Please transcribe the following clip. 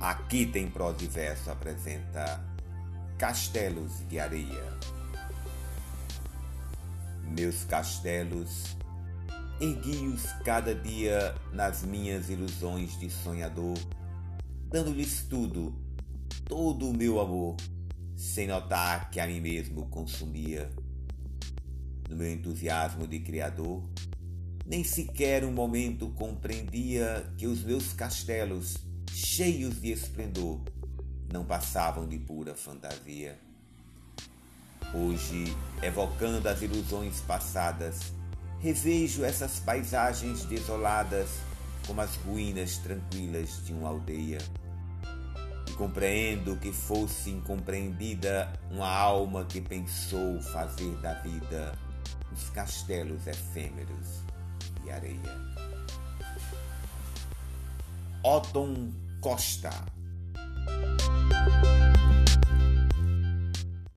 Aqui tem prosa e verso apresenta Castelos de Areia. Meus castelos, ergui-os cada dia nas minhas ilusões de sonhador, dando-lhes tudo, todo o meu amor, sem notar que a mim mesmo consumia. No meu entusiasmo de criador, nem sequer um momento compreendia que os meus castelos, cheios de esplendor, não passavam de pura fantasia. Hoje, evocando as ilusões passadas, revejo essas paisagens desoladas como as ruínas tranquilas de uma aldeia. E compreendo que fosse incompreendida uma alma que pensou fazer da vida os castelos efêmeros e areia. Otton Costa